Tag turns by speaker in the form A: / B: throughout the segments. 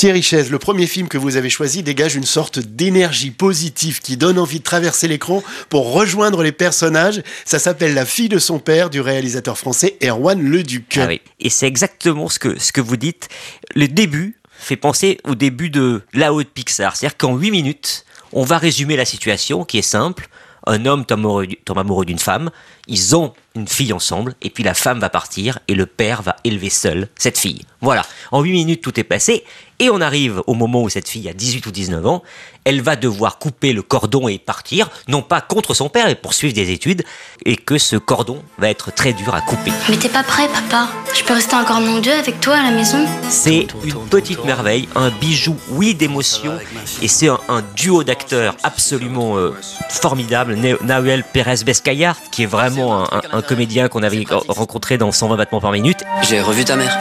A: Thierry Chaise, le premier film que vous avez choisi dégage une sorte d'énergie positive qui donne envie de traverser l'écran pour rejoindre les personnages. Ça s'appelle La fille de son père du réalisateur français Erwan Leduc.
B: Ah. Et c'est exactement ce que, ce que vous dites. Le début fait penser au début de La Haute Pixar. C'est-à-dire qu'en 8 minutes, on va résumer la situation qui est simple. Un homme tombe amoureux d'une femme, ils ont une fille ensemble, et puis la femme va partir, et le père va élever seul cette fille. Voilà, en 8 minutes tout est passé, et on arrive au moment où cette fille a 18 ou 19 ans, elle va devoir couper le cordon et partir, non pas contre son père, mais poursuivre des études, et que ce cordon va être très dur à couper.
C: Mais t'es pas prêt, papa Je peux rester encore mon Dieu avec toi à la maison
B: C'est une petite merveille, un bijou, oui, d'émotion, et c'est un, duo d'acteurs absolument euh, formidable. Nahuel Pérez Bescayart, qui est vraiment un, un comédien qu'on avait rencontré dans 120 battements par minute.
D: J'ai revu ta mère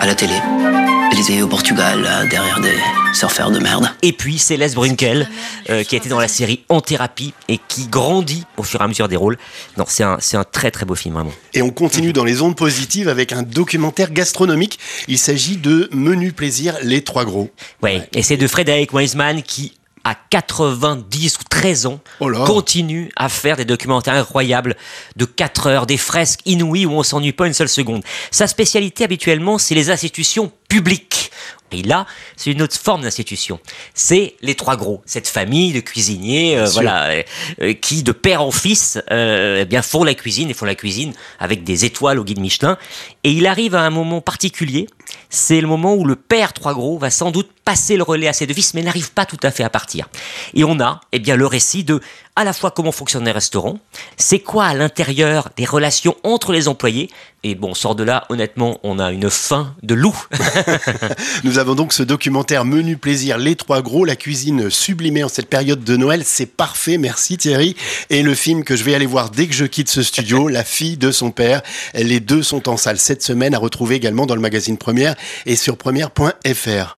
D: à la télé. Elle était au Portugal, derrière des surfeurs de merde.
B: Et puis Céleste Brunkel, euh, qui a été dans la série En thérapie et qui grandit au fur et à mesure des rôles. Non, c'est un, c'est un très très beau film, vraiment.
A: Et on continue dans les ondes positives avec un documentaire gastronomique. Il s'agit de Menu Plaisir, les trois gros.
B: Ouais, et c'est de Frédéric Weisman qui à 90 ou 13 ans, oh continue à faire des documentaires incroyables de 4 heures, des fresques inouïes où on s'ennuie pas une seule seconde. Sa spécialité habituellement, c'est les institutions publiques. Et là, c'est une autre forme d'institution. C'est les trois gros, cette famille de cuisiniers, euh, voilà, euh, euh, qui de père en fils, eh bien font la cuisine et font la cuisine avec des étoiles au guide Michelin. Et il arrive à un moment particulier c'est le moment où le père Trois Gros va sans doute passer le relais à ses deux fils, mais n'arrive pas tout à fait à partir. Et on a, eh bien, le récit de à la fois comment fonctionnent les restaurants, c'est quoi à l'intérieur des relations entre les employés, et bon, sort de là, honnêtement, on a une faim de loup.
A: Nous avons donc ce documentaire Menu Plaisir, Les Trois Gros, la cuisine sublimée en cette période de Noël. C'est parfait, merci Thierry. Et le film que je vais aller voir dès que je quitte ce studio, La fille de son père. Les deux sont en salle cette semaine, à retrouver également dans le magazine Première et sur première.fr.